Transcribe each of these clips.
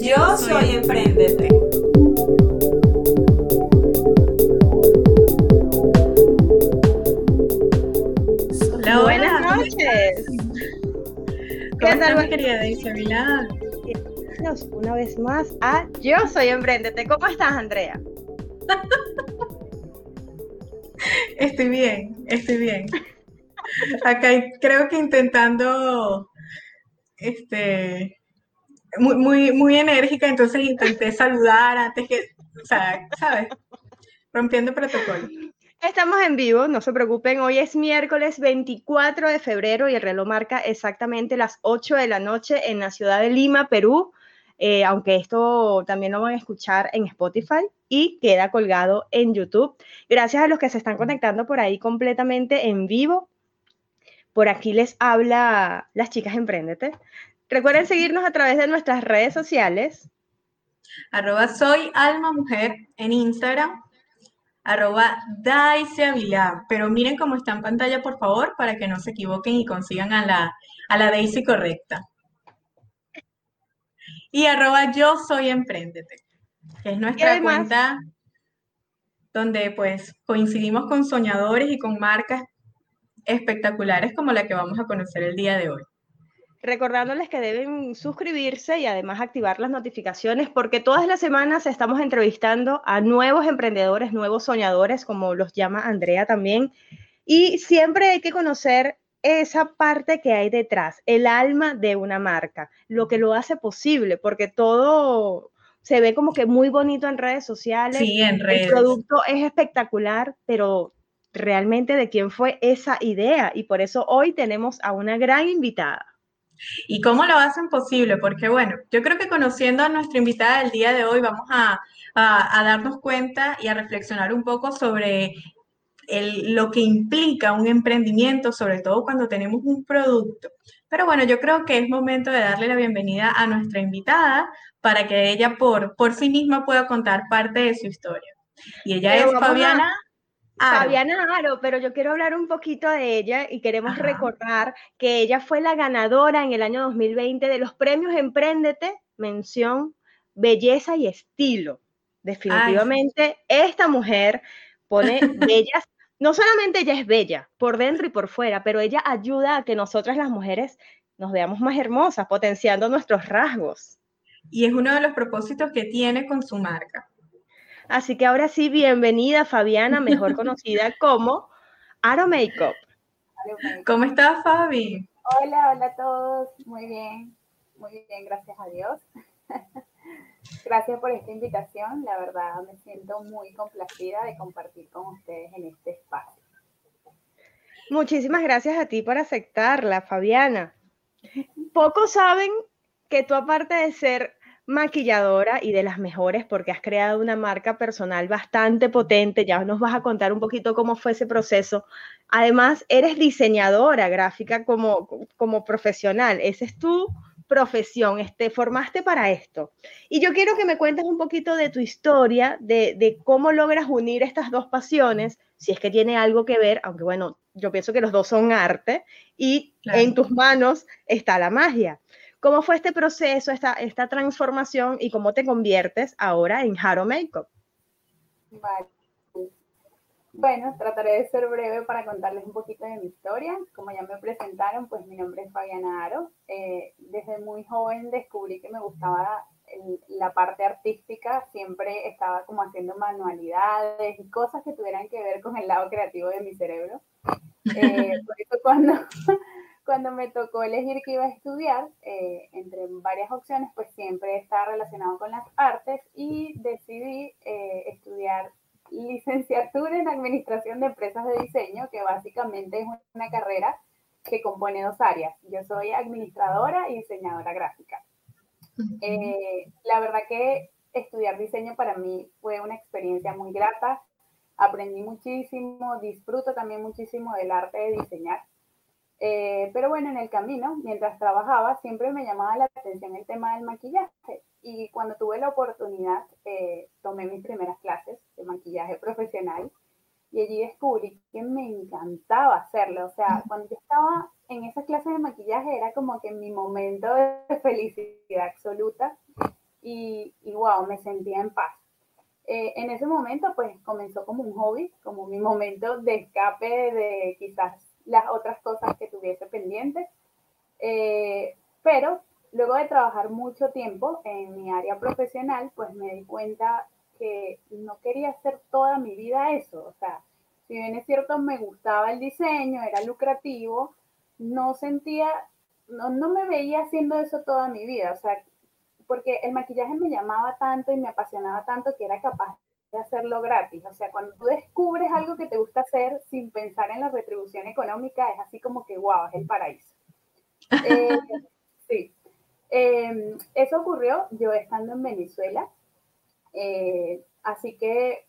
Yo soy Emprendete. Hola, buenas noches. ¿Qué tal, mi querida una vez más a Yo Soy Emprendete. ¿Cómo estás, Andrea? Estoy bien, estoy bien. Acá creo que intentando, este, muy, muy, muy enérgica, entonces intenté saludar antes que, o sea, ¿sabes? Rompiendo protocolo. Estamos en vivo, no se preocupen. Hoy es miércoles 24 de febrero y el reloj marca exactamente las 8 de la noche en la ciudad de Lima, Perú. Eh, aunque esto también lo van a escuchar en Spotify y queda colgado en YouTube. Gracias a los que se están conectando por ahí completamente en vivo. Por aquí les habla las chicas Emprendete. Recuerden seguirnos a través de nuestras redes sociales. Arroba soy alma mujer en Instagram arroba Daisy Pero miren cómo está en pantalla, por favor, para que no se equivoquen y consigan a la, a la Daisy correcta. Y arroba yo soy emprendete, que es nuestra cuenta donde pues coincidimos con soñadores y con marcas espectaculares como la que vamos a conocer el día de hoy recordándoles que deben suscribirse y además activar las notificaciones porque todas las semanas estamos entrevistando a nuevos emprendedores, nuevos soñadores, como los llama Andrea también. Y siempre hay que conocer esa parte que hay detrás, el alma de una marca, lo que lo hace posible, porque todo se ve como que muy bonito en redes sociales. Sí, en redes. El producto es espectacular, pero realmente de quién fue esa idea. Y por eso hoy tenemos a una gran invitada. ¿Y cómo lo hacen posible? Porque bueno, yo creo que conociendo a nuestra invitada del día de hoy vamos a, darnos cuenta y a reflexionar un poco sobre lo que implica un emprendimiento, sobre todo cuando tenemos un producto. Pero bueno, yo creo que es momento de darle la bienvenida a nuestra invitada para que ella por, por sí misma pueda contar parte de su historia. Y ella es Fabiana. Fabiana Aro, pero yo quiero hablar un poquito de ella y queremos recordar que ella fue la ganadora en el año 2020 de los premios Emprendete, mención belleza y estilo. Definitivamente, esta mujer pone bellas, no solamente ella es bella por dentro y por fuera, pero ella ayuda a que nosotras las mujeres nos veamos más hermosas, potenciando nuestros rasgos. Y es uno de los propósitos que tiene con su marca. Así que ahora sí, bienvenida Fabiana, mejor conocida como Aro Makeup. ¿Cómo estás, Fabi? Hola, hola a todos. Muy bien, muy bien, gracias a Dios. gracias por esta invitación. La verdad, me siento muy complacida de compartir con ustedes en este espacio. Muchísimas gracias a ti por aceptarla, Fabiana. Pocos saben que tú, aparte de ser maquilladora y de las mejores porque has creado una marca personal bastante potente. Ya nos vas a contar un poquito cómo fue ese proceso. Además, eres diseñadora gráfica como, como profesional. Esa es tu profesión, este, formaste para esto. Y yo quiero que me cuentes un poquito de tu historia, de, cómo logras unir estas dos pasiones, si es que tiene algo que ver, aunque bueno, yo pienso que los dos son arte y en tus manos está la magia. ¿Cómo fue este proceso, esta, esta transformación y cómo te conviertes ahora en Haro Makeup? Vale. Bueno, trataré de ser breve para contarles un poquito de mi historia. Como ya me presentaron, pues mi nombre es Fabiana Aro. Eh, desde muy joven descubrí que me gustaba la parte artística. Siempre estaba como haciendo manualidades y cosas que tuvieran que ver con el lado creativo de mi cerebro. Eh, por eso cuando cuando me tocó elegir qué iba a estudiar, eh, entre varias opciones, pues siempre estaba relacionado con las artes y decidí eh, estudiar licenciatura en Administración de Empresas de Diseño, que básicamente es una carrera que compone dos áreas. Yo soy administradora y diseñadora gráfica. Eh, la verdad que estudiar diseño para mí fue una experiencia muy grata. Aprendí muchísimo, disfruto también muchísimo del arte de diseñar. Eh, pero bueno, en el camino, mientras trabajaba, siempre me llamaba la atención el tema del maquillaje. Y cuando tuve la oportunidad, eh, tomé mis primeras clases de maquillaje profesional y allí descubrí que me encantaba hacerlo. O sea, cuando yo estaba en esas clases de maquillaje era como que mi momento de felicidad absoluta y, wow, me sentía en paz. Eh, en ese momento, pues comenzó como un hobby, como mi momento de escape de quizás las otras cosas que tuviese pendientes. Eh, pero luego de trabajar mucho tiempo en mi área profesional, pues me di cuenta que no quería hacer toda mi vida eso. O sea, si bien es cierto, me gustaba el diseño, era lucrativo, no sentía, no, no me veía haciendo eso toda mi vida. O sea, porque el maquillaje me llamaba tanto y me apasionaba tanto que era capaz de hacerlo gratis. O sea, cuando tú descubres algo que te gusta hacer sin pensar en la retribución económica, es así como que, wow, es el paraíso. Eh, sí. Em, eso ocurrió yo estando en Venezuela. Eh, así que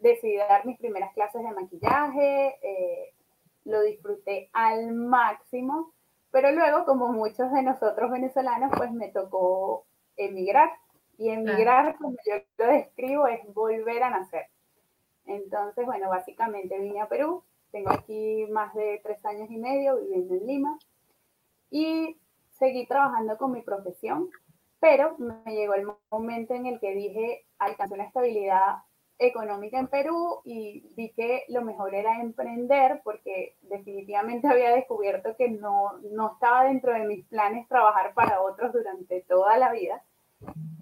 decidí dar mis primeras clases de maquillaje. Eh, lo disfruté al máximo. Pero luego, como muchos de nosotros venezolanos, pues me tocó emigrar y emigrar, como yo lo describo, es volver a nacer. Entonces, bueno, básicamente vine a Perú, tengo aquí más de tres años y medio viviendo en Lima y seguí trabajando con mi profesión, pero me llegó el momento en el que dije, alcancé una estabilidad económica en Perú y vi que lo mejor era emprender porque definitivamente había descubierto que no, no estaba dentro de mis planes trabajar para otros durante toda la vida.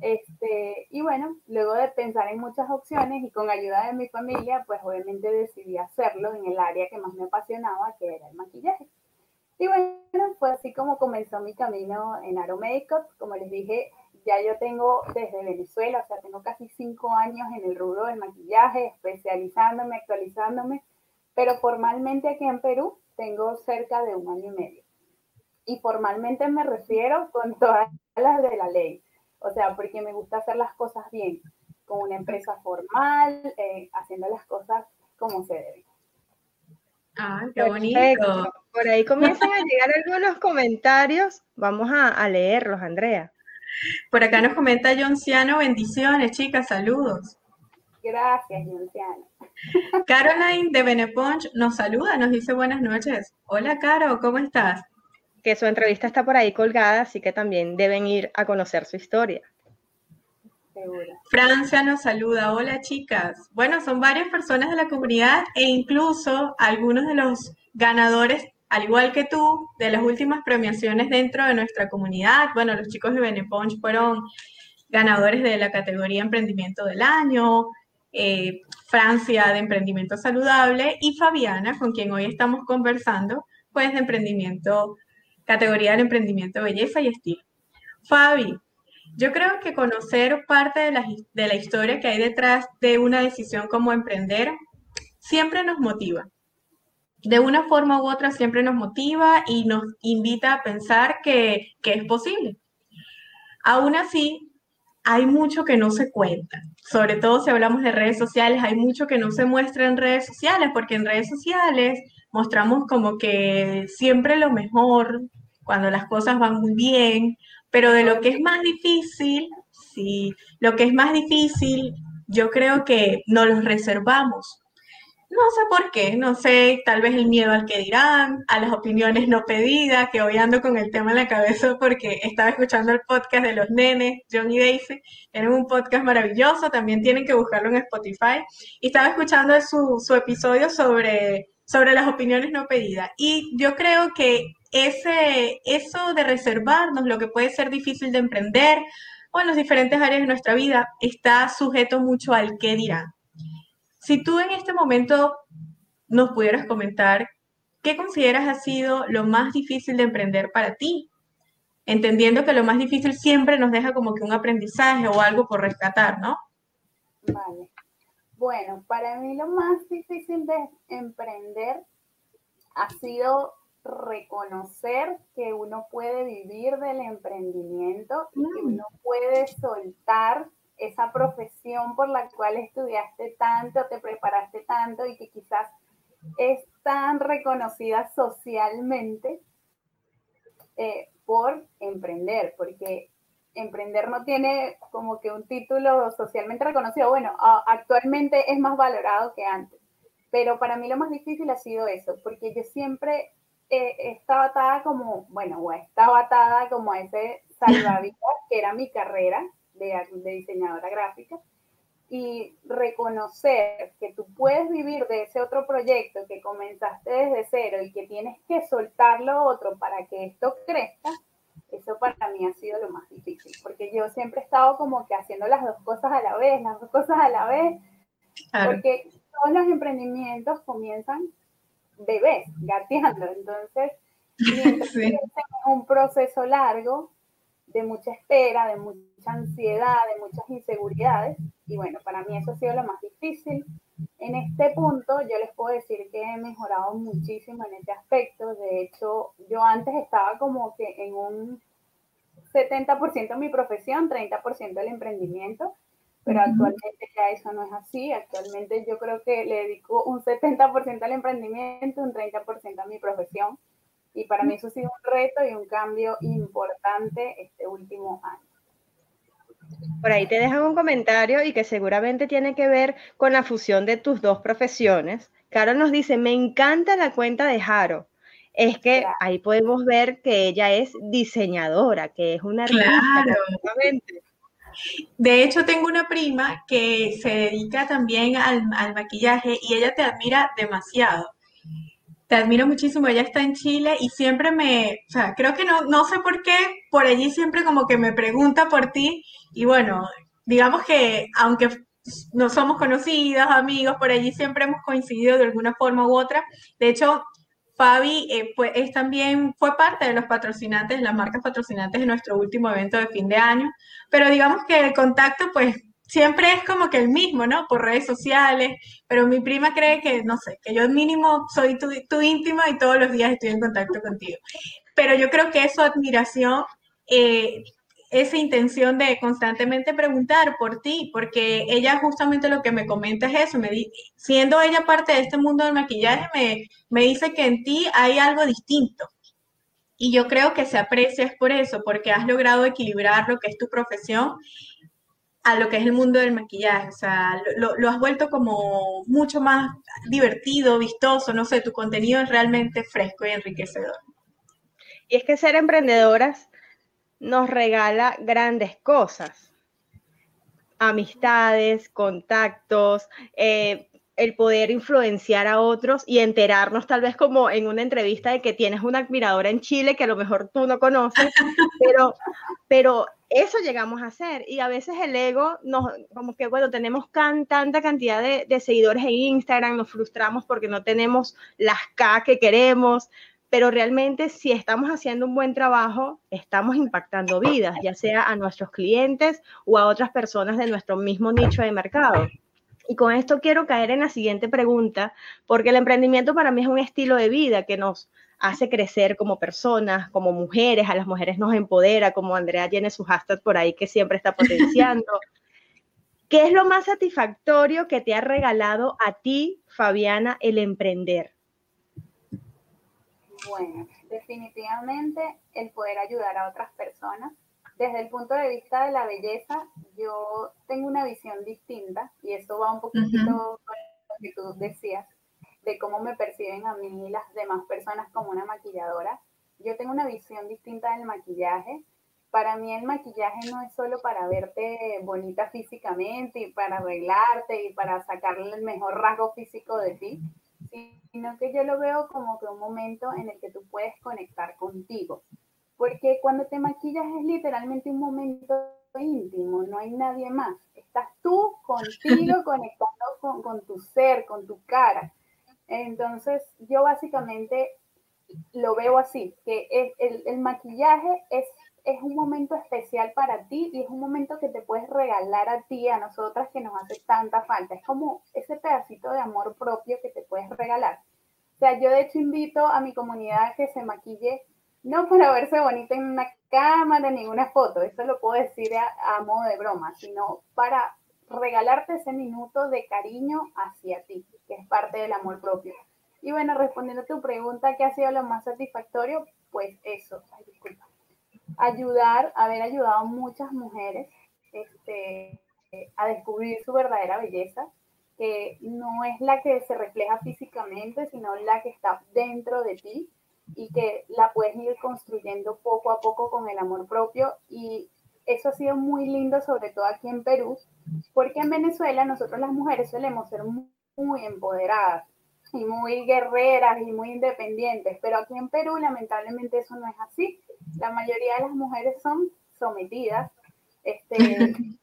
Este, y bueno, luego de pensar en muchas opciones y con ayuda de mi familia, pues obviamente decidí hacerlo en el área que más me apasionaba, que era el maquillaje. Y bueno, fue así como comenzó mi camino en Aro Makeup. Como les dije, ya yo tengo desde Venezuela, o sea, tengo casi cinco años en el rubro del maquillaje, especializándome, actualizándome, pero formalmente aquí en Perú tengo cerca de un año y medio. Y formalmente me refiero con todas las de la ley o sea, porque me gusta hacer las cosas bien, con una empresa formal, eh, haciendo las cosas como se deben. Ah, qué bonito. Por ahí comienzan a llegar algunos comentarios. Vamos a, leerlos, Andrea. Por acá nos comenta Jonciano, bendiciones, chicas, saludos. Gracias, Jonciano. Caroline de Beneponch nos saluda, nos dice buenas noches. Hola, Caro, ¿cómo estás? Que su entrevista está por ahí colgada, así que también deben ir a conocer su historia. Francia nos saluda, hola chicas. Bueno, son varias personas de la comunidad e incluso algunos de los ganadores, al igual que tú, de las últimas premiaciones dentro de nuestra comunidad. Bueno, los chicos de Beneponch fueron ganadores de la categoría Emprendimiento del Año, eh, Francia de Emprendimiento Saludable y Fabiana, con quien hoy estamos conversando, pues de Emprendimiento categoría del emprendimiento, belleza y estilo. Fabi, yo creo que conocer parte de la, de la historia que hay detrás de una decisión como emprender siempre nos motiva. De una forma u otra siempre nos motiva y nos invita a pensar que, que es posible. Aún así, hay mucho que no se cuenta. Sobre todo si hablamos de redes sociales, hay mucho que no se muestra en redes sociales, porque en redes sociales mostramos como que siempre lo mejor, cuando las cosas van muy bien, pero de lo que es más difícil, sí, lo que es más difícil, yo creo que no los reservamos. No sé por qué, no sé, tal vez el miedo al que dirán, a las opiniones no pedidas, que hoy ando con el tema en la cabeza porque estaba escuchando el podcast de los nenes, John y Daisy, tienen un podcast maravilloso, también tienen que buscarlo en Spotify, y estaba escuchando su, su episodio sobre, sobre las opiniones no pedidas. Y yo creo que ese, eso de reservarnos lo que puede ser difícil de emprender o en las diferentes áreas de nuestra vida está sujeto mucho al qué dirán. Si tú en este momento nos pudieras comentar qué consideras ha sido lo más difícil de emprender para ti, entendiendo que lo más difícil siempre nos deja como que un aprendizaje o algo por rescatar, ¿no? Vale. Bueno, para mí lo más difícil de emprender ha sido reconocer que uno puede vivir del emprendimiento y que mm. uno puede soltar esa profesión por la cual estudiaste tanto, te preparaste tanto y que quizás es tan reconocida socialmente eh, por emprender, porque emprender no tiene como que un título socialmente reconocido. Bueno, actualmente es más valorado que antes, pero para mí lo más difícil ha sido eso, porque yo siempre he estaba atada como, bueno, estaba atada como a ese salvavidas que era mi carrera de, de diseñadora gráfica y reconocer que tú puedes vivir de ese otro proyecto que comenzaste desde cero y que tienes que soltar lo otro para que esto crezca, eso para mí ha sido lo más difícil, porque yo siempre he estado como que haciendo las dos cosas a la vez, las dos cosas a la vez, porque todos los emprendimientos comienzan bebés, gateando, entonces, sí. es un proceso largo de mucha espera, de mucha ansiedad, de muchas inseguridades, y bueno, para mí eso ha sido lo más difícil. En este punto yo les puedo decir que he mejorado muchísimo en este aspecto. De hecho, yo antes estaba como que en un 70% mi profesión, 30% el emprendimiento, pero actualmente ya eso no es así. Actualmente yo creo que le dedico un 70% al emprendimiento, un 30% a mi profesión. Y para mí eso ha sido un reto y un cambio importante este último año. Por ahí te dejan un comentario y que seguramente tiene que ver con la fusión de tus dos profesiones. Carol nos dice, me encanta la cuenta de Jaro. Es que ahí podemos ver que ella es diseñadora, que es una artista. Claro. De hecho, tengo una prima que se dedica también al, maquillaje y ella te admira demasiado te admiro muchísimo, ella está en Chile y siempre me, o sea, creo que no, no sé por qué, por allí siempre como que me pregunta por ti y bueno, digamos que aunque no somos conocidos, amigos, por allí siempre hemos coincidido de alguna forma u otra. De hecho, Fabi pues, es también fue parte de los patrocinantes, las marcas patrocinantes de nuestro último evento de fin de año, pero digamos que el contacto pues siempre es como que el mismo, ¿no? Por redes sociales, pero mi prima cree que, no sé, que yo mínimo soy tu, tu íntima y todos los días estoy en contacto contigo. Pero yo creo que eso admiración, eh, esa intención de constantemente preguntar por ti, porque ella justamente lo que me comenta es eso, me siendo ella parte de este mundo del maquillaje, me, me dice que en ti hay algo distinto. Y yo creo que se aprecia es por eso, porque has logrado equilibrar lo que es tu profesión a lo que es el mundo del maquillaje. O sea, lo, has vuelto como mucho más divertido, vistoso, no sé, tu contenido es realmente fresco y enriquecedor. Y es que ser emprendedoras nos regala grandes cosas. Amistades, contactos, eh, el poder influenciar a otros y enterarnos tal vez como en una entrevista de que tienes una admiradora en Chile que a lo mejor tú no conoces, pero, pero eso llegamos a hacer y a veces el ego nos, como que bueno, tenemos tanta cantidad de, de, seguidores en Instagram, nos frustramos porque no tenemos las K que queremos, pero realmente si estamos haciendo un buen trabajo, estamos impactando vidas, ya sea a nuestros clientes o a otras personas de nuestro mismo nicho de mercado. Y con esto quiero caer en la siguiente pregunta, porque el emprendimiento para mí es un estilo de vida que nos hace crecer como personas, como mujeres, a las mujeres nos empodera, como Andrea tiene su hashtag por ahí que siempre está potenciando. ¿Qué es lo más satisfactorio que te ha regalado a ti, Fabiana, el emprender? Bueno, definitivamente el poder ayudar a otras personas desde el punto de vista de la belleza, yo tengo una visión distinta y eso va un poquito con lo que tú decías, de cómo me perciben a mí y las demás personas como una maquilladora. Yo tengo una visión distinta del maquillaje. Para mí el maquillaje no es solo para verte bonita físicamente y para arreglarte y para sacarle el mejor rasgo físico de ti, sino que yo lo veo como que un momento en el que tú puedes conectar contigo porque cuando te maquillas es literalmente un momento íntimo, no hay nadie más. Estás tú contigo conectando con, con tu ser, con tu cara. Entonces, yo básicamente lo veo así, que el, el, maquillaje es, es un momento especial para ti y es un momento que te puedes regalar a ti, a nosotras que nos hace tanta falta. Es como ese pedacito de amor propio que te puedes regalar. O sea, yo de hecho invito a mi comunidad a que se maquille no para verse bonita en una cámara, ninguna foto, eso lo puedo decir a, modo de broma, sino para regalarte ese minuto de cariño hacia ti, que es parte del amor propio. Y bueno, respondiendo a tu pregunta, ¿qué ha sido lo más satisfactorio? Pues eso, ay, disculpa, ayudar, haber ayudado a muchas mujeres este, a descubrir su verdadera belleza, que no es la que se refleja físicamente, sino la que está dentro de ti y que la puedes ir construyendo poco a poco con el amor propio. Y eso ha sido muy lindo, sobre todo aquí en Perú, porque en Venezuela nosotros las mujeres solemos ser muy, empoderadas y muy guerreras y muy independientes, pero aquí en Perú lamentablemente eso no es así. La mayoría de las mujeres son sometidas. Este,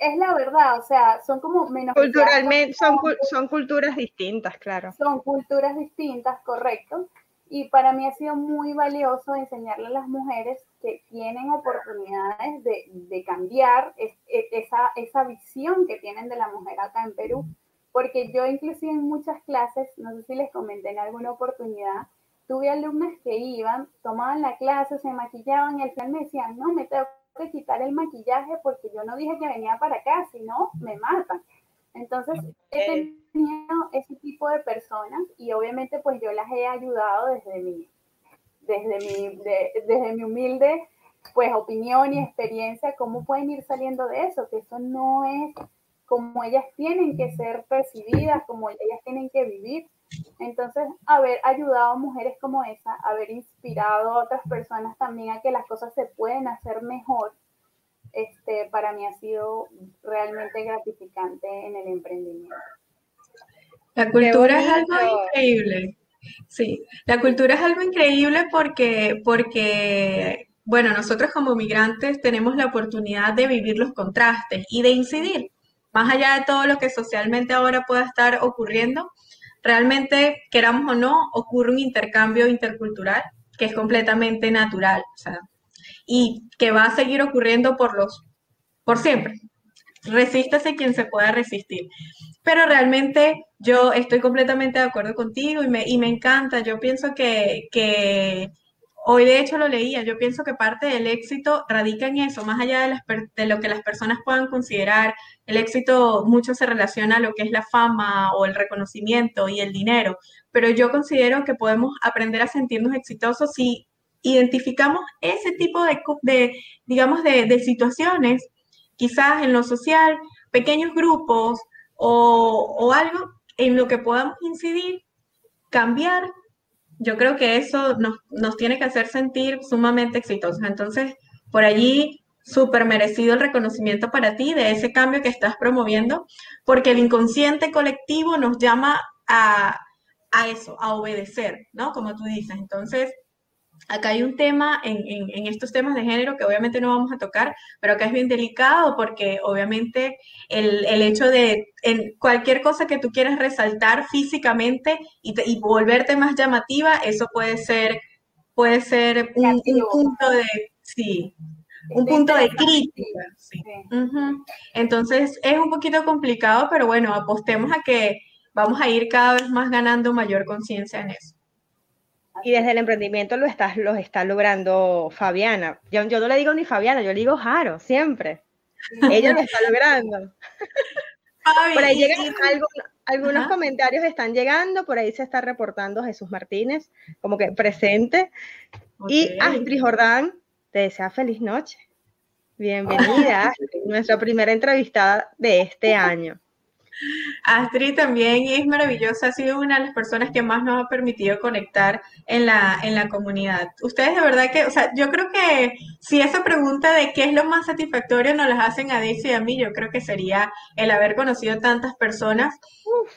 es la verdad, o sea, son como menos... Culturalmente, son, son culturas distintas, claro. Son culturas distintas, correcto. Y para mí ha sido muy valioso enseñarle a las mujeres que tienen oportunidades de, de cambiar e, esa, esa visión que tienen de la mujer acá en Perú. Porque yo inclusive en muchas clases, no sé si les comenté en alguna oportunidad, tuve alumnas que iban, tomaban la clase, se maquillaban y al final me decían, no, me tengo que quitar el maquillaje porque yo no dije que venía para acá, si no, me matan. Entonces, he tenido ese tipo de personas y obviamente pues yo las he ayudado desde mi, desde mi, desde mi humilde pues opinión y experiencia, cómo pueden ir saliendo de eso, que eso no es como ellas tienen que ser percibidas, como ellas tienen que vivir. Entonces, haber ayudado a mujeres como esa, haber inspirado a otras personas también a que las cosas se pueden hacer mejor, este, para mí ha sido realmente gratificante en el emprendimiento. La cultura es algo increíble. Sí, la cultura es algo increíble porque, porque, bueno, nosotros como migrantes tenemos la oportunidad de vivir los contrastes y de incidir. Más allá de todo lo que socialmente ahora pueda estar ocurriendo, realmente, queramos o no, ocurre un intercambio intercultural que es completamente natural. Y que va a seguir ocurriendo por los, por siempre. Resístase quien se pueda resistir. Pero realmente yo estoy completamente de acuerdo contigo y me, y me encanta. Yo pienso que, que Hoy de hecho lo leía, yo pienso que parte del éxito radica en eso, más allá de, lo que las personas puedan considerar, el éxito mucho se relaciona a lo que es la fama o el reconocimiento y el dinero, pero yo considero que podemos aprender a sentirnos exitosos si identificamos ese tipo de, digamos, de, situaciones, quizás en lo social, pequeños grupos o, algo en lo que podamos incidir, cambiar, yo creo que eso nos, tiene que hacer sentir sumamente exitosos. Entonces, por allí, súper merecido el reconocimiento para ti de ese cambio que estás promoviendo, porque el inconsciente colectivo nos llama a, a eso, a obedecer, ¿no? Como tú dices. Entonces, acá hay un tema en, estos temas de género que obviamente no vamos a tocar, pero acá es bien delicado porque obviamente el, hecho de en cualquier cosa que tú quieras resaltar físicamente y, volverte más llamativa, eso puede ser, puede ser un, punto de, sí, un punto de crítica. Entonces es un poquito complicado, pero bueno, apostemos a que vamos a ir cada vez más ganando mayor conciencia en eso. Y desde el emprendimiento lo estás, lo está logrando Fabiana. Yo, yo no le digo ni Fabiana, yo le digo Jaro, siempre. Ella lo está logrando. por ahí llegan algunos comentarios están llegando, por ahí se está reportando Jesús Martínez, como que presente. Y Astrid Jordán te desea feliz noche. Bienvenida, nuestra primera entrevistada de este año. Astrid también es maravillosa, ha sido una de las personas que más nos ha permitido conectar en la, en la comunidad. Ustedes de verdad que, o sea, yo creo que si esa pregunta de qué es lo más satisfactorio nos las hacen a Daisy y a mí, yo creo que sería el haber conocido tantas personas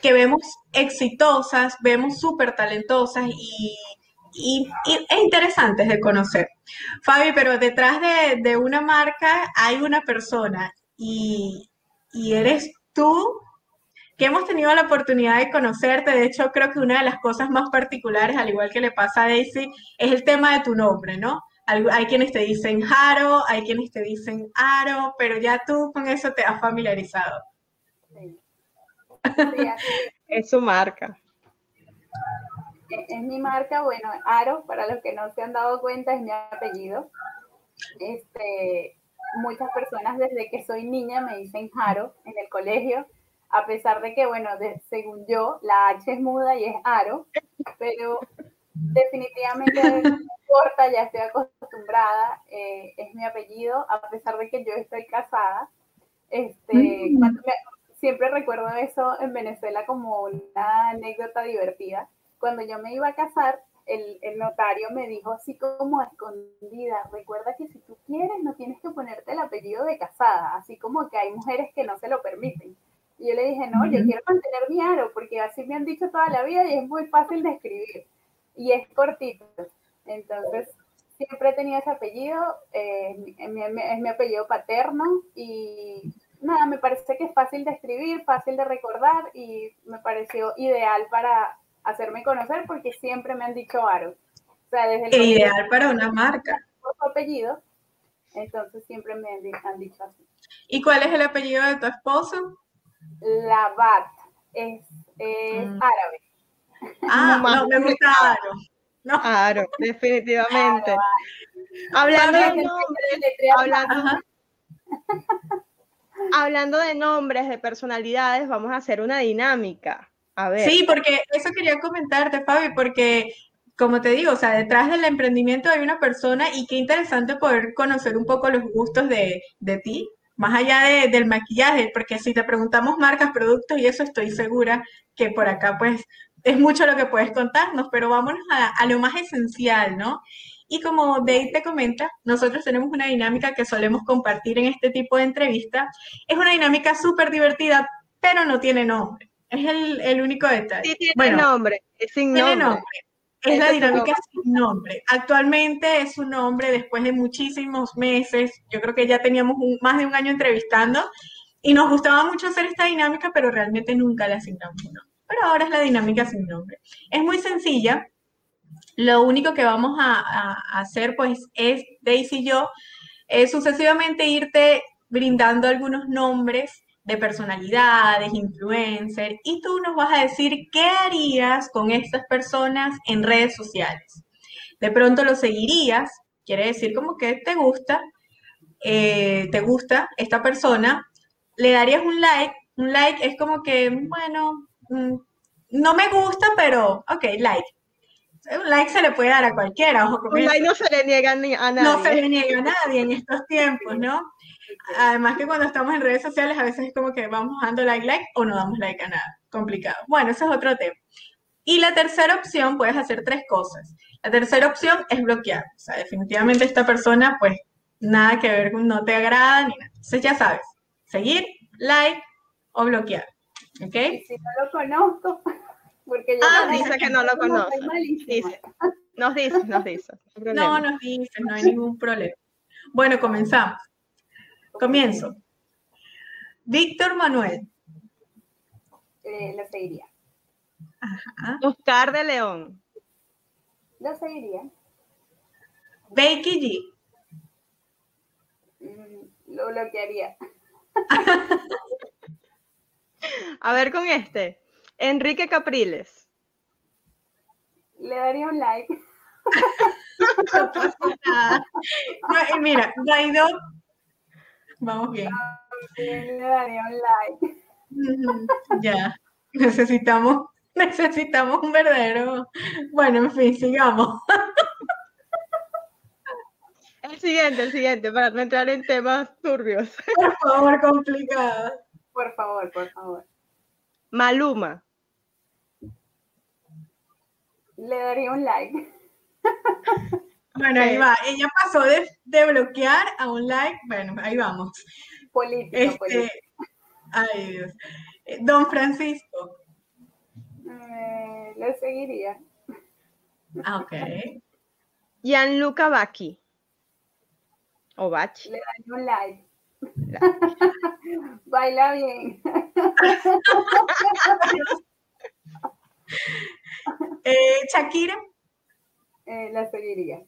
que vemos exitosas, vemos súper talentosas y, y, e interesantes de conocer. Fabi, pero detrás de, de una marca hay una persona y, y eres tú que hemos tenido la oportunidad de conocerte. De hecho, creo que una de las cosas más particulares, al igual que le pasa a Daisy, es el tema de tu nombre, ¿no? Hay quienes te dicen Jaro, hay quienes te dicen Aro, pero ya tú con eso te has familiarizado. es su marca. e, es mi marca, bueno, Aro, para los que no se han dado cuenta, es mi apellido. Este, muchas personas desde que soy niña me dicen Aro en el colegio, a pesar de que, bueno, según yo, la H es muda y es Aro, pero definitivamente no importa, ya estoy acostumbrada, eh, es mi apellido, a pesar de que yo estoy casada. Este, mm. siempre recuerdo eso en Venezuela como una anécdota divertida. Cuando yo me iba a casar, el, el, notario me dijo así como escondida, recuerda que si tú quieres no tienes que ponerte el apellido de casada, así como que hay mujeres que no se lo permiten. Y yo le dije, no, yo quiero mantener mi aro, porque así me han dicho toda la vida y es muy fácil de escribir. Y es cortito. Entonces, siempre he tenido ese apellido, eh, es, mi, apellido paterno y nada, me parece que es fácil de escribir, fácil de recordar y me pareció ideal para hacerme conocer porque siempre me han dicho Aro. O sea, desde el ideal para una marca. Su apellido, entonces siempre me han dicho así. ¿Y cuál es el apellido de tu esposo? Labat, es, es mm. árabe. Ah, no, me gusta Aro. No. Claro, definitivamente. Hablando de nombres, hablando, de nombres, de personalidades, vamos a hacer una dinámica. A ver. Sí, porque eso quería comentarte, Fabi, porque como te digo, o sea, detrás del emprendimiento hay una persona y qué interesante poder conocer un poco los gustos de, de ti, más allá de, del maquillaje, porque si te preguntamos marcas, productos y eso estoy segura que por acá pues es mucho lo que puedes contarnos, pero vámonos a, lo más esencial, ¿no? Y como Dave te comenta, nosotros tenemos una dinámica que solemos compartir en este tipo de entrevistas. Es una dinámica súper divertida, pero no tiene nombre. Es el, único detalle. Sí, tiene nombre, es sin nombre. Es la dinámica sin nombre. Actualmente es un nombre después de muchísimos meses. Yo creo que ya teníamos más de un año entrevistando y nos gustaba mucho hacer esta dinámica, pero realmente nunca le asignamos un nombre pero ahora es la dinámica sin nombre. Es muy sencilla. Lo único que vamos a, hacer, pues, es Daisy y yo, es sucesivamente irte brindando algunos nombres de personalidades, influencers, y tú nos vas a decir qué harías con estas personas en redes sociales. De pronto lo seguirías, quiere decir como que te gusta, eh, te gusta esta persona, le darías un like, un like es como que, bueno, Mm, no me gusta, pero ok, like. Un like se le puede dar a cualquiera. un like no se le niega a nadie. No se le niega a nadie en estos tiempos, ¿no? Además que cuando estamos en redes sociales a veces es como que vamos dando like, like o no damos like a nada. Complicado. Bueno, ese es otro tema. Y la tercera opción, puedes hacer tres cosas. La tercera opción es bloquear. O sea, definitivamente esta persona, pues, nada que ver con no te agrada ni nada. Entonces ya sabes, seguir, like o bloquear. ¿Ok? Si no lo conozco, porque yo ah, dice que no lo conoce. Dice. Nos dice, nos dice. No, nos dice, no hay ningún problema. Bueno, comenzamos. Comienzo. Víctor Manuel. Eh, lo seguiría. Ajá. Oscar de León. Lo seguiría. Becky G. Mm, lo bloquearía. A ver con este. Enrique Capriles. Le daría un like. no mira, Guaidó. Vamos bien. Le daría un like. Ya. Necesitamos, necesitamos un verdadero. Bueno, en fin, sigamos. El siguiente, el siguiente, para no entrar en temas turbios. Por favor, complicados. Por favor, por favor. Maluma. Le daría un like. Bueno, ahí va. Ella pasó de, bloquear a un like. Bueno, ahí vamos. Político, este, político. Ay, Dios. Eh, don Francisco. Eh, le seguiría. Ah, ok. Gianluca Bacchi. O Bach. Le daría un like. Baila bien. eh, Shakira. Eh, la seguiría.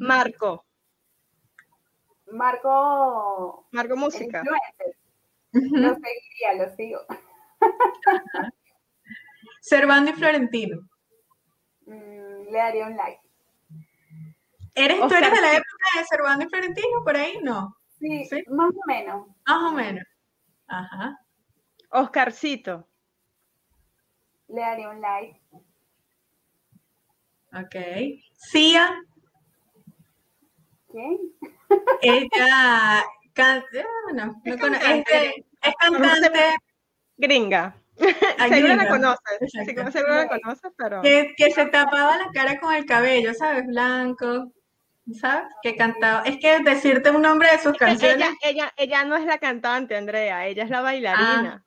Marco. Marco. Marco Música. Lo seguiría, lo sigo. Servando y Florentino. mm, le daría un like. ¿Eres, ¿Tú eres de la época de Cervando y Florentino por ahí? No. Sí, más o menos. Más o menos. Ajá. Oscarcito. Le daría un like. Ok. Cia. ¿Quién? Ella canta, ah, no, no conoce, es cantante. Gringa. Seguro la conoces. Seguro la conoces, pero. Que, que se tapaba la cara con el cabello, ¿sabes? Blanco. ¿sabes? Que cantaba. Es que decirte un nombre de sus canciones. Ella, ella, ella no es la cantante, Andrea, ella es la bailarina. Ah.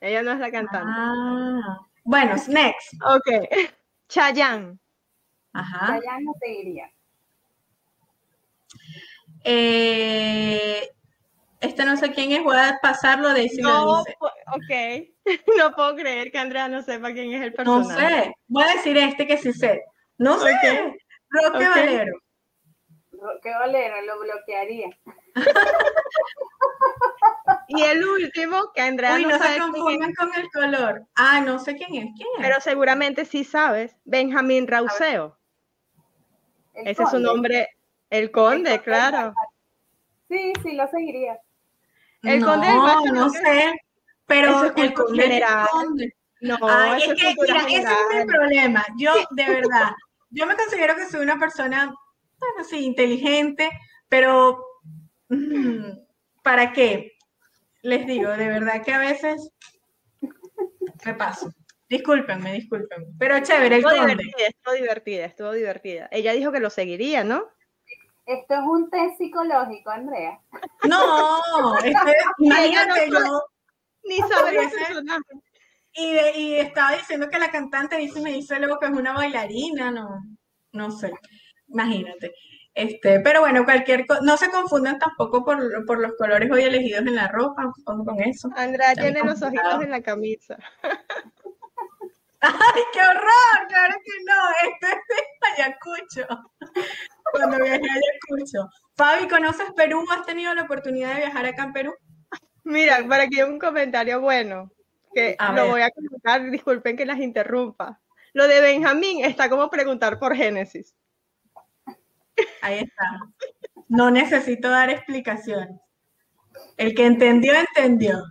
Ella no es la cantante. Ah. Bueno, next. Ok. Chayanne. Ajá. Chayanne no seguiría. Eh, este no sé quién es, voy a pasarlo de si no, Ok. No puedo creer que Andrea no sepa quién es el personaje. No sé. Voy a decir este que sí sé. No sé. Roque Valero. Roque Valero, lo bloquearía. y el último, que Andrea Uy, no, se confunden con el color. Ah, no sé quién es. ¿Quién es? Pero seguramente sí sabes. Benjamín Rauseo. Ese es su nombre. El conde, claro. Sí, sí, lo seguiría. El conde No, no sé. Pero el conde, general. No, es que, mira, ese es mi problema. Yo, de verdad, yo me considero que soy una persona, bueno, sí, inteligente, pero mm, ¿para qué? Les digo, de verdad que a veces me paso. Discúlpenme, discúlpenme. Pero chévere, el estuvo Divertida, estuvo divertida, estuvo divertida. Ella dijo que lo seguiría, ¿no? Esto es un test psicológico, Andrea. No, este, imagínate yo. Ni sabe el personaje. Y, estaba diciendo que la cantante dice, me dice luego que es una bailarina, no, no sé, imagínate. Este, pero bueno, cualquier cosa, no se confundan tampoco por, los colores hoy elegidos en la ropa, con, con eso. Andrea tiene los ojitos en la camisa. ¡Ay, qué horror! Claro que no, esto es de Ayacucho. Cuando viajé a Ayacucho. Fabi, ¿conoces Perú? ¿Has tenido la oportunidad de viajar acá en Perú? Mira, para que un comentario bueno que lo voy a comentar, disculpen que las interrumpa. Lo de Benjamín está como preguntar por Génesis. Ahí está. No necesito dar explicaciones. El que entendió, entendió.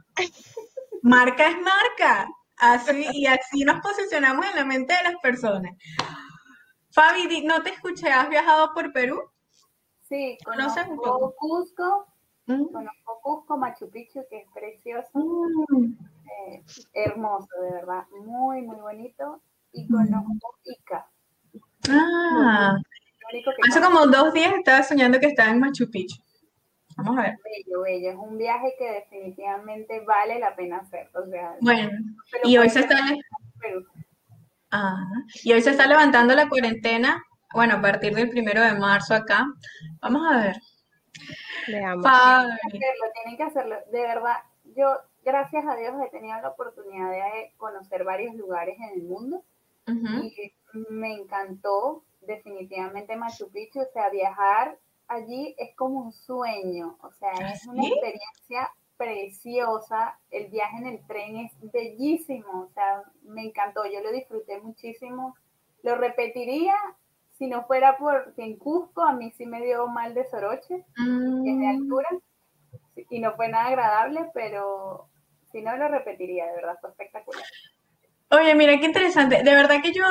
Marca es marca. Así, y así nos posicionamos en la mente de las personas. Fabi, no te escuché, ¿has viajado por Perú? Sí, conozco Cusco, mm. conozco Cusco, Machu Picchu, que es precioso. Mm. Eh, hermoso, de verdad, muy, muy bonito. Y conozco Ica. Ah, hace como dos días estaba soñando que estaba en Machu Picchu. Vamos a ver. Bello, bello. Es un viaje que definitivamente vale la pena hacer. O sea, bueno, y hoy se está... Ah, y hoy se está levantando la cuarentena, bueno, a partir del primero de marzo acá. Vamos a ver. Veamos. Tienen que hacerlo, tienen que hacerlo. De verdad, yo gracias a Dios he tenido la oportunidad de conocer varios lugares en el mundo y me encantó definitivamente Machu Picchu, o sea, viajar allí es como un sueño, o sea, ¿Ah, es una experiencia preciosa, el viaje en el tren es bellísimo, o sea, me encantó, yo lo disfruté muchísimo, lo repetiría si no fuera porque en Cusco a mí sí me dio mal de soroche, que es de mm. altura, y no fue nada agradable, pero si no lo repetiría, de verdad, fue espectacular. Oye, mira, qué interesante. De verdad que yo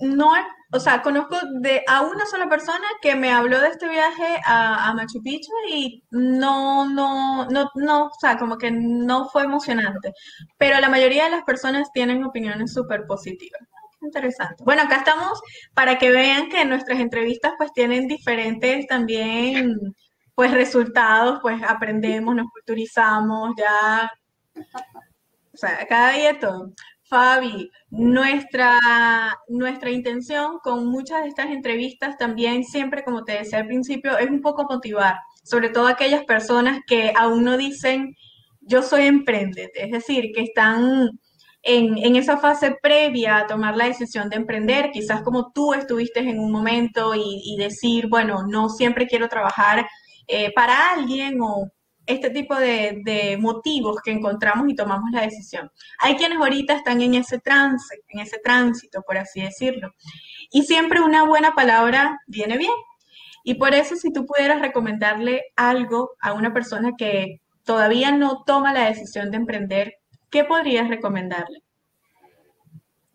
no, o sea, conozco de a una sola persona que me habló de este viaje a, Machu Picchu y no, no, no, no, o sea, como que no fue emocionante. Pero la mayoría de las personas tienen opiniones súper positivas. Interesante. Bueno, acá estamos para que vean que nuestras entrevistas pues tienen diferentes también pues resultados, pues aprendemos, nos culturizamos, ya o sea, cada día todo. Fabi, nuestra, nuestra intención con muchas de estas entrevistas también siempre, como te decía al principio, es un poco motivar, sobre todo aquellas personas que aún no dicen yo soy emprendedor, es decir, que están en, en, esa fase previa a tomar la decisión de emprender, quizás como tú estuviste en un momento y, decir, bueno, no siempre quiero trabajar eh, para alguien o este tipo de, motivos que encontramos y tomamos la decisión. Hay quienes ahorita están en ese trance, en ese tránsito, por así decirlo. Y siempre una buena palabra viene bien. Y por eso si tú pudieras recomendarle algo a una persona que todavía no toma la decisión de emprender, ¿qué podrías recomendarle?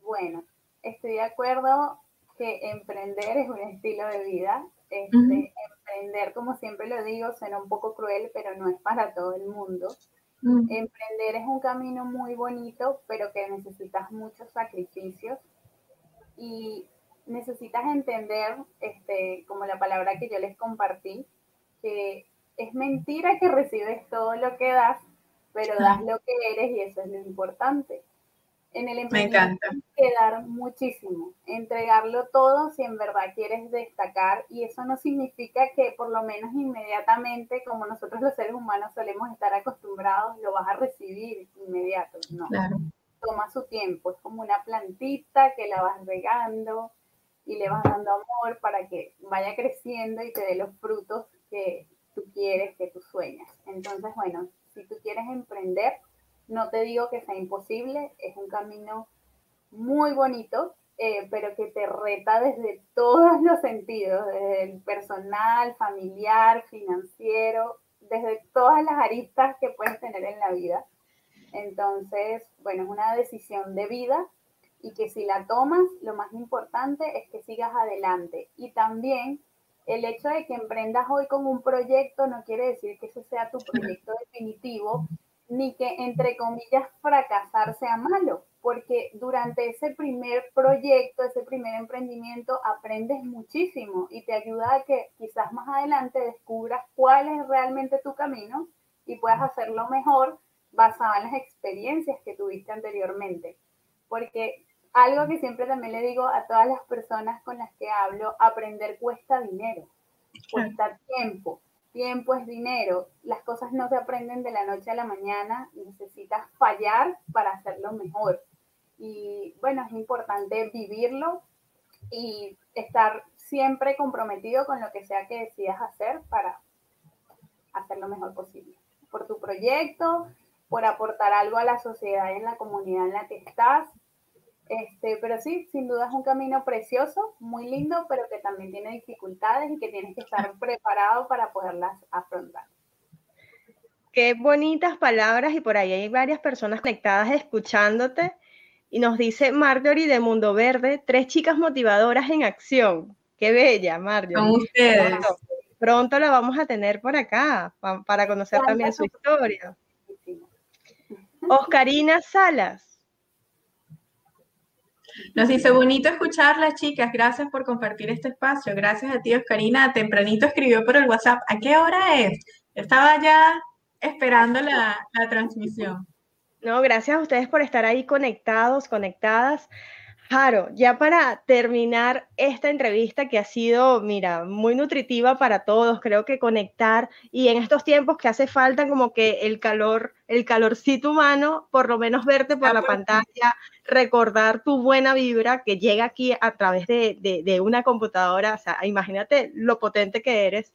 Bueno, estoy de acuerdo que emprender es un estilo de vida. Este, Emprender, como siempre lo digo, suena un poco cruel, pero no es para todo el mundo. Emprender es un camino muy bonito, pero que necesitas muchos sacrificios y necesitas entender, este, como la palabra que yo les compartí, que es mentira que recibes todo lo que das, pero das lo que eres y eso es lo importante. En el emprendimiento que dar muchísimo, entregarlo todo si en verdad quieres destacar y eso no significa que por lo menos inmediatamente, como nosotros los seres humanos solemos estar acostumbrados, lo vas a recibir inmediato, no. Toma su tiempo, es como una plantita que la vas regando y le vas dando amor para que vaya creciendo y te dé los frutos que tú quieres, que tú sueñas. Entonces, bueno, si tú quieres emprender, no te digo que sea imposible, es un camino muy bonito, eh, pero que te reta desde todos los sentidos, desde el personal, familiar, financiero, desde todas las aristas que puedes tener en la vida. Entonces, bueno, es una decisión de vida y que si la tomas, lo más importante es que sigas adelante. Y también el hecho de que emprendas hoy con un proyecto no quiere decir que ese sea tu proyecto definitivo ni que, entre comillas, fracasar sea malo, porque durante ese primer proyecto, ese primer emprendimiento, aprendes muchísimo y te ayuda a que quizás más adelante descubras cuál es realmente tu camino y puedas hacerlo mejor basado en las experiencias que tuviste anteriormente. Porque algo que siempre también le digo a todas las personas con las que hablo, aprender cuesta dinero, cuesta tiempo Tiempo es dinero. Las cosas no se aprenden de la noche a la mañana. Necesitas fallar para hacerlo mejor. Y bueno, es importante vivirlo y estar siempre comprometido con lo que sea que decidas hacer para hacer lo mejor posible. Por tu proyecto, por aportar algo a la sociedad y en la comunidad en la que estás este, pero sí, sin duda es un camino precioso, muy lindo, pero que también tiene dificultades y que tienes que estar preparado para poderlas afrontar. Qué bonitas palabras y por ahí hay varias personas conectadas escuchándote. Y nos dice Marjorie de Mundo Verde, tres chicas motivadoras en acción. Qué bella, Marjorie. Con ustedes. Pronto, la vamos a tener por acá para conocer también su historia. Oscarina Salas. Nos dice, bonito escucharlas, chicas. Gracias por compartir este espacio. Gracias a ti, Oscarina. Tempranito escribió por el WhatsApp. ¿A qué hora es? Estaba ya esperando la, la transmisión. No, gracias a ustedes por estar ahí conectados, conectadas. Jaro, ya para terminar esta entrevista que ha sido, mira, muy nutritiva para todos, creo que conectar y en estos tiempos que hace falta como que el calor, el calorcito humano, por lo menos verte por la pantalla, recordar tu buena vibra que llega aquí a través de, de una computadora, o sea, imagínate lo potente que eres.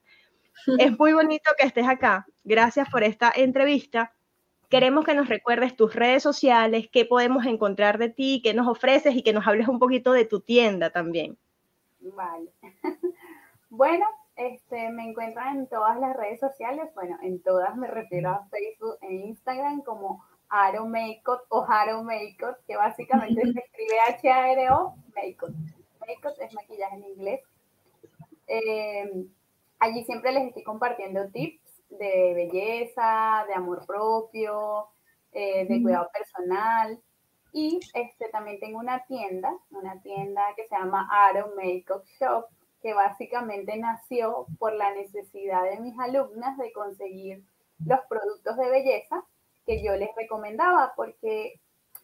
Es muy bonito que estés acá. Gracias por esta entrevista Queremos que nos recuerdes tus redes sociales, qué podemos encontrar de ti, qué nos ofreces y que nos hables un poquito de tu tienda también. Vale. bueno, este, me encuentran en todas las redes sociales, bueno, en todas me refiero a Facebook e Instagram como Aro Makeup o Haro Makeup, que básicamente se escribe H-A-R-O Makeup. Makeup es maquillaje en inglés. Eh, allí siempre les estoy compartiendo tips de belleza, de amor propio, eh, de cuidado personal. Y este, también tengo una tienda, una tienda que se llama Aro Makeup Shop, que básicamente nació por la necesidad de mis alumnas de conseguir los productos de belleza que yo les recomendaba, porque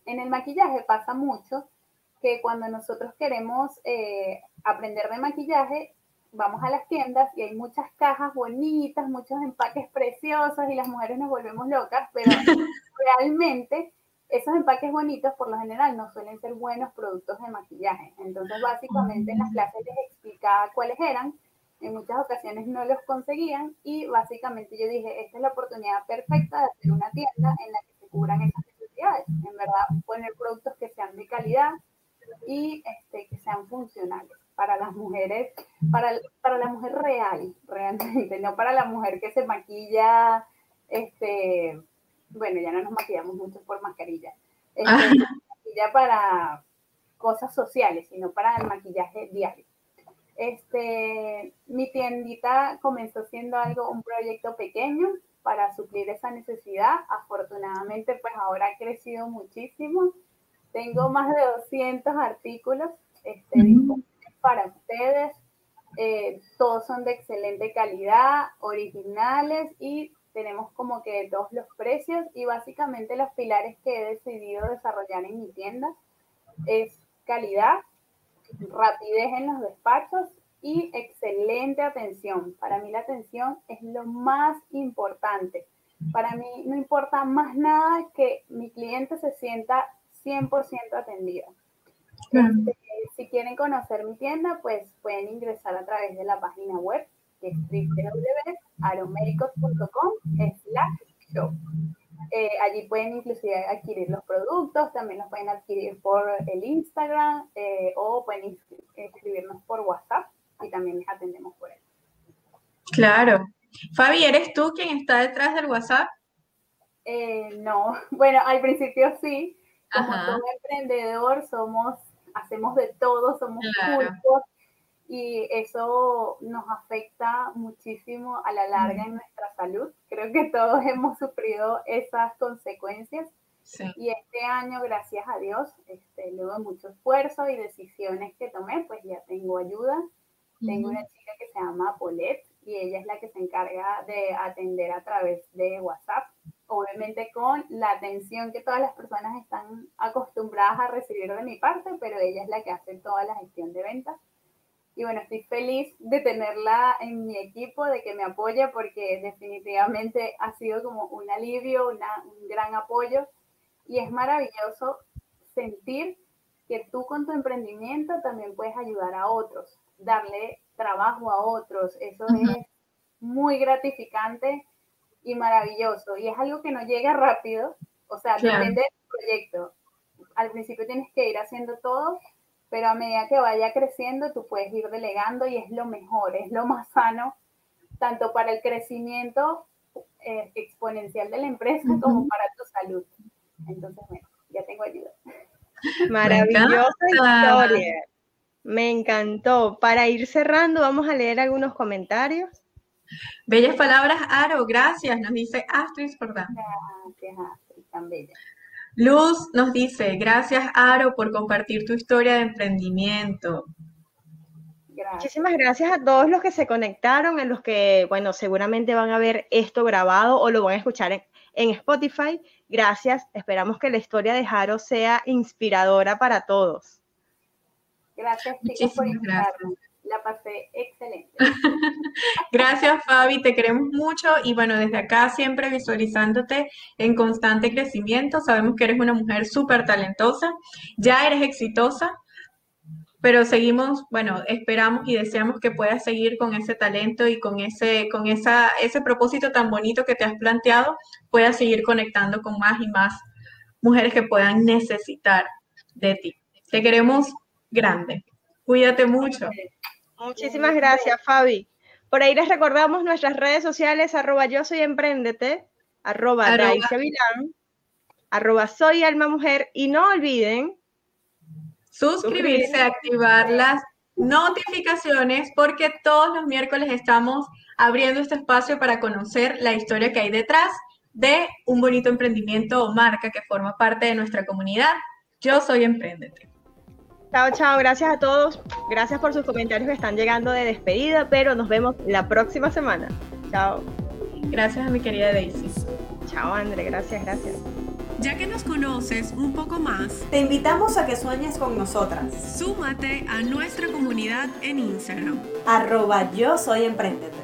en el maquillaje pasa mucho que cuando nosotros queremos eh, aprender de maquillaje, vamos a las tiendas y hay muchas cajas bonitas, muchos empaques preciosos y las mujeres nos volvemos locas, pero realmente esos empaques bonitos por lo general no suelen ser buenos productos de maquillaje. Entonces, básicamente en las clases les explicaba cuáles eran en muchas ocasiones no los conseguían y básicamente yo dije, esta es la oportunidad perfecta de hacer una tienda en la que se cubran esas necesidades. En verdad, poner productos que sean de calidad y este, que sean funcionales para las mujeres, para, para la mujer real, realmente, no para la mujer que se maquilla, este, bueno, ya no nos maquillamos mucho por mascarilla, este, maquilla para cosas sociales, sino para el maquillaje diario. Este, mi tiendita comenzó siendo algo, un proyecto pequeño para suplir esa necesidad. Afortunadamente, pues ahora ha crecido muchísimo. Tengo más de 200 artículos este, para ustedes. Eh, todos son de excelente calidad, originales y tenemos como que todos los precios y básicamente los pilares que he decidido desarrollar en mi tienda es calidad, rapidez en los despachos y excelente atención. Para mí la atención es lo más importante. Para mí no importa más nada que mi cliente se sienta 100% atendida. Si quieren conocer mi tienda, pues pueden ingresar a través de la página web que es www.aroméricos.com shop. Eh, allí pueden inclusive adquirir los productos, también los pueden adquirir por el Instagram eh, o pueden escribirnos por WhatsApp y también les atendemos por él. Claro. Fabi, ¿eres tú quien está detrás del WhatsApp? Eh, no, bueno, al principio sí. Como todo emprendedor, somos, hacemos de todo, somos claro y eso nos afecta muchísimo a la larga en nuestra salud. Creo que todos hemos sufrido esas consecuencias. Y este año, gracias a Dios, este, luego de mucho esfuerzo y decisiones que tomé, pues ya tengo ayuda. Tengo una chica que se llama Paulette y ella es la que se encarga de atender a través de WhatsApp, obviamente con la atención que todas las personas están acostumbradas a recibir de mi parte, pero ella es la que hace toda la gestión de ventas. Y bueno, estoy feliz de tenerla en mi equipo, de que me apoye, porque definitivamente ha sido como un alivio, un gran apoyo. Y es maravilloso sentir que tú con tu emprendimiento también puedes ayudar a otros, darle trabajo a otros. Eso es muy gratificante y maravilloso. Y es algo que no llega rápido, o sea, depende del proyecto. Al principio tienes que ir haciendo todo, pero a medida que vaya creciendo, tú puedes ir delegando y es lo mejor, es lo más sano, tanto para el crecimiento eh, exponencial de la empresa como para tu salud. Entonces, bueno, ya tengo ayuda. Maravillosa historia. Me encantó. Para ir cerrando, vamos a leer algunos comentarios. Bellas palabras, Aro, gracias, nos dice Astrid Jordán. Gracias, Astrid, tan bella. Luz nos dice, gracias Aro por compartir tu historia de emprendimiento. Muchísimas gracias a todos los que se conectaron, en los que, bueno, seguramente van a ver esto grabado o lo van a escuchar en, Spotify. Gracias, esperamos que la historia de Aro sea inspiradora para todos. Gracias, chicos, por invitarnos la pasé excelente. Gracias, Fabi, te queremos mucho y bueno, desde acá siempre visualizándote en constante crecimiento. Sabemos que eres una mujer súper talentosa, ya eres exitosa, pero seguimos, bueno, esperamos y deseamos que puedas seguir con ese talento y con ese, con esa, ese propósito tan bonito que te has planteado, puedas seguir conectando con más y más mujeres que puedan necesitar de ti. Te queremos grande. Cuídate mucho. Muchísimas gracias, Fabi. Por ahí les recordamos nuestras redes sociales, arroba yo soy emprendete, arroba, arroba soy alma mujer y no olviden suscribirse, activar las notificaciones porque todos los miércoles estamos abriendo este espacio para conocer la historia que hay detrás de un bonito emprendimiento o marca que forma parte de nuestra comunidad. Yo soy Emprendete. Chao, chao, gracias a todos. Gracias por sus comentarios que están llegando de despedida, pero nos vemos la próxima semana. Chao. Gracias a mi querida Daisy. Chao, André, gracias, gracias. Ya que nos conoces un poco más, te invitamos a que sueñes con nosotras. Súmate a nuestra comunidad en Instagram. Arroba yo soy emprendedor.